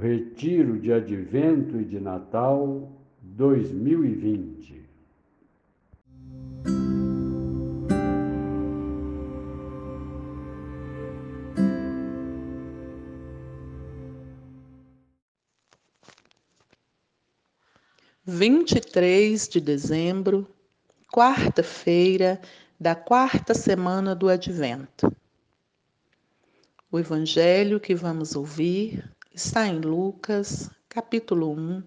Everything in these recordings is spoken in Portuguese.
Retiro de Advento e de Natal 2020. Vinte e três de dezembro, quarta-feira da quarta semana do Advento. O evangelho que vamos ouvir está em Lucas, capítulo 1,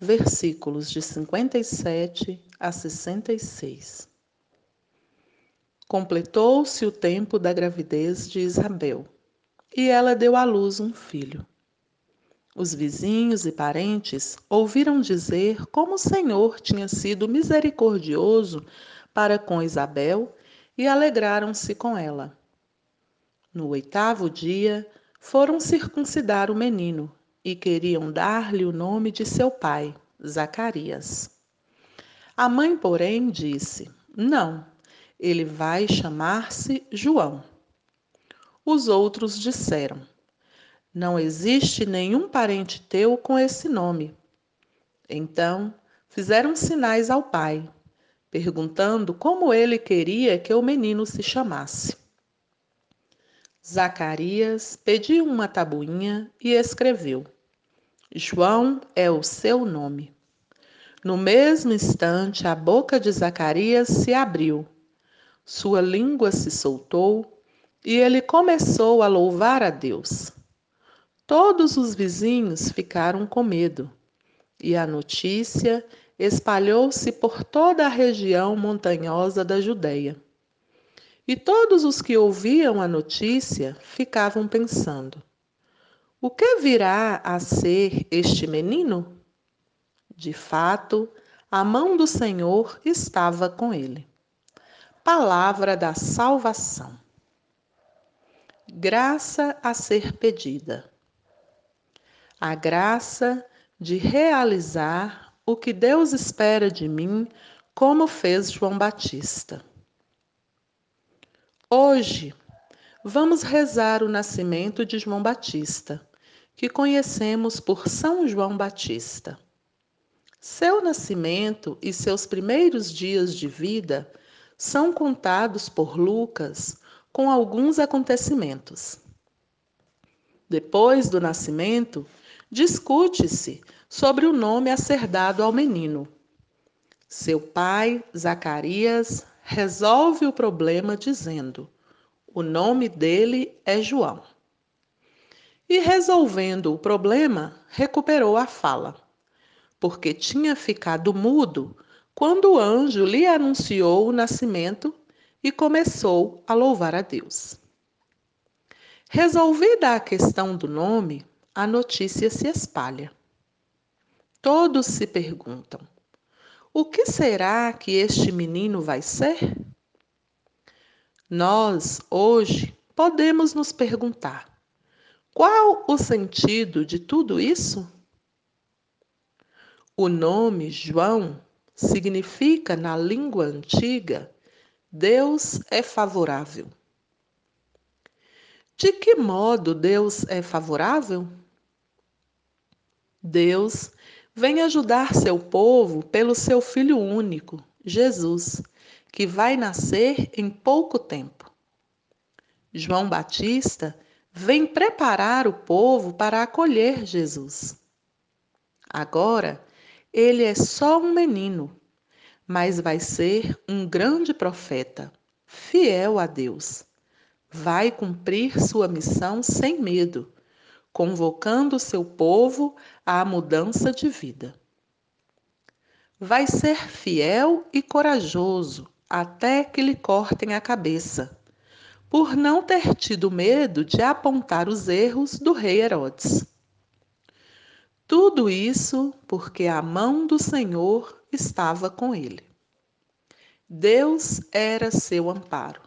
versículos de 57 a 66. Completou-se o tempo da gravidez de Isabel e ela deu à luz um filho. Os vizinhos e parentes ouviram dizer como o Senhor tinha sido misericordioso para com Isabel e alegraram-se com ela. No oitavo dia, foram circuncidar o menino e queriam dar-lhe o nome de seu pai, Zacarias. A mãe, porém, disse: Não, ele vai chamar-se João. Os outros disseram: Não existe nenhum parente teu com esse nome. Então fizeram sinais ao pai, perguntando como ele queria que o menino se chamasse. Zacarias pediu uma tabuinha e escreveu: João é o seu nome. No mesmo instante, a boca de Zacarias se abriu, sua língua se soltou e ele começou a louvar a Deus. Todos os vizinhos ficaram com medo e a notícia espalhou-se por toda a região montanhosa da Judéia. E todos os que ouviam a notícia ficavam pensando: o que virá a ser este menino? De fato, a mão do Senhor estava com ele. Palavra da salvação. Graça a ser pedida. A graça de realizar o que Deus espera de mim, como fez João Batista. Hoje, vamos rezar o nascimento de João Batista, que conhecemos por São João Batista. Seu nascimento e seus primeiros dias de vida são contados por Lucas com alguns acontecimentos. Depois do nascimento, discute-se sobre o nome a ser dado ao menino. Seu pai, Zacarias, resolve o problema dizendo: o nome dele é João. E resolvendo o problema, recuperou a fala, porque tinha ficado mudo quando o anjo lhe anunciou o nascimento e começou a louvar a Deus. Resolvida a questão do nome, a notícia se espalha. Todos se perguntam: o que será que este menino vai ser? Nós, hoje, podemos nos perguntar: qual o sentido de tudo isso? O nome João significa, na língua antiga, Deus é favorável. De que modo Deus é favorável? Deus vem ajudar seu povo pelo seu Filho único, Jesus, que vai nascer em pouco tempo. João Batista vem preparar o povo para acolher Jesus. Agora, ele é só um menino, mas vai ser um grande profeta, fiel a Deus. Vai cumprir sua missão sem medo convocando seu povo à mudança de vida. Vai ser fiel e corajoso até que lhe cortem a cabeça, por não ter tido medo de apontar os erros do rei Herodes. Tudo isso porque a mão do Senhor estava com ele. Deus era seu amparo.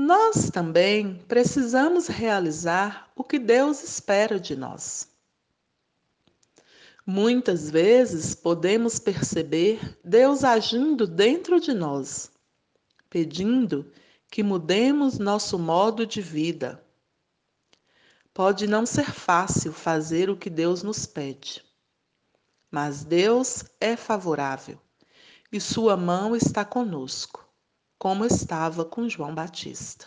Nós também precisamos realizar o que Deus espera de nós. Muitas vezes podemos perceber Deus agindo dentro de nós, pedindo que mudemos nosso modo de vida. Pode não ser fácil fazer o que Deus nos pede, mas Deus é favorável e Sua mão está conosco, como estava com João Batista.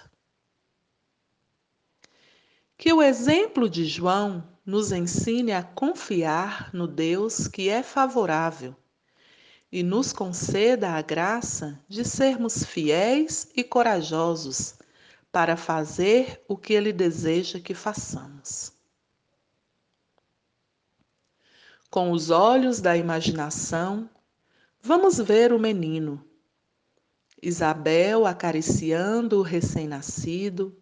Que o exemplo de João nos ensine a confiar no Deus que é favorável e nos conceda a graça de sermos fiéis e corajosos para fazer o que Ele deseja que façamos. Com os olhos da imaginação, vamos ver o menino. Isabel acariciando o recém-nascido,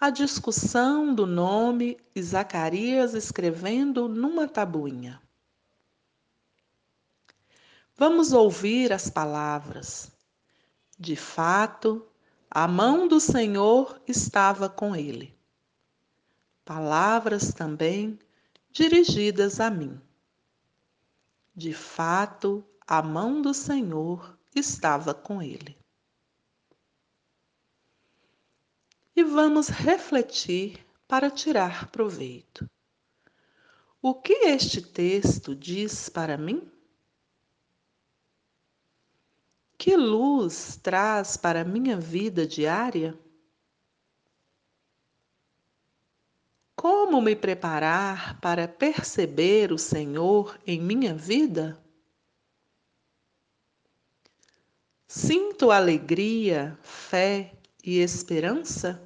a discussão do nome e Zacarias escrevendo numa tabuinha. Vamos ouvir as palavras. De fato, a mão do Senhor estava com ele. Palavras também dirigidas a mim. De fato, a mão do Senhor estava com ele. E vamos refletir para tirar proveito. O que este texto diz para mim? Que luz traz para minha vida diária? Como me preparar para perceber o Senhor em minha vida? Sinto alegria, fé e esperança?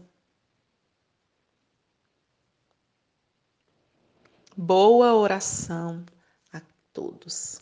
Boa oração a todos.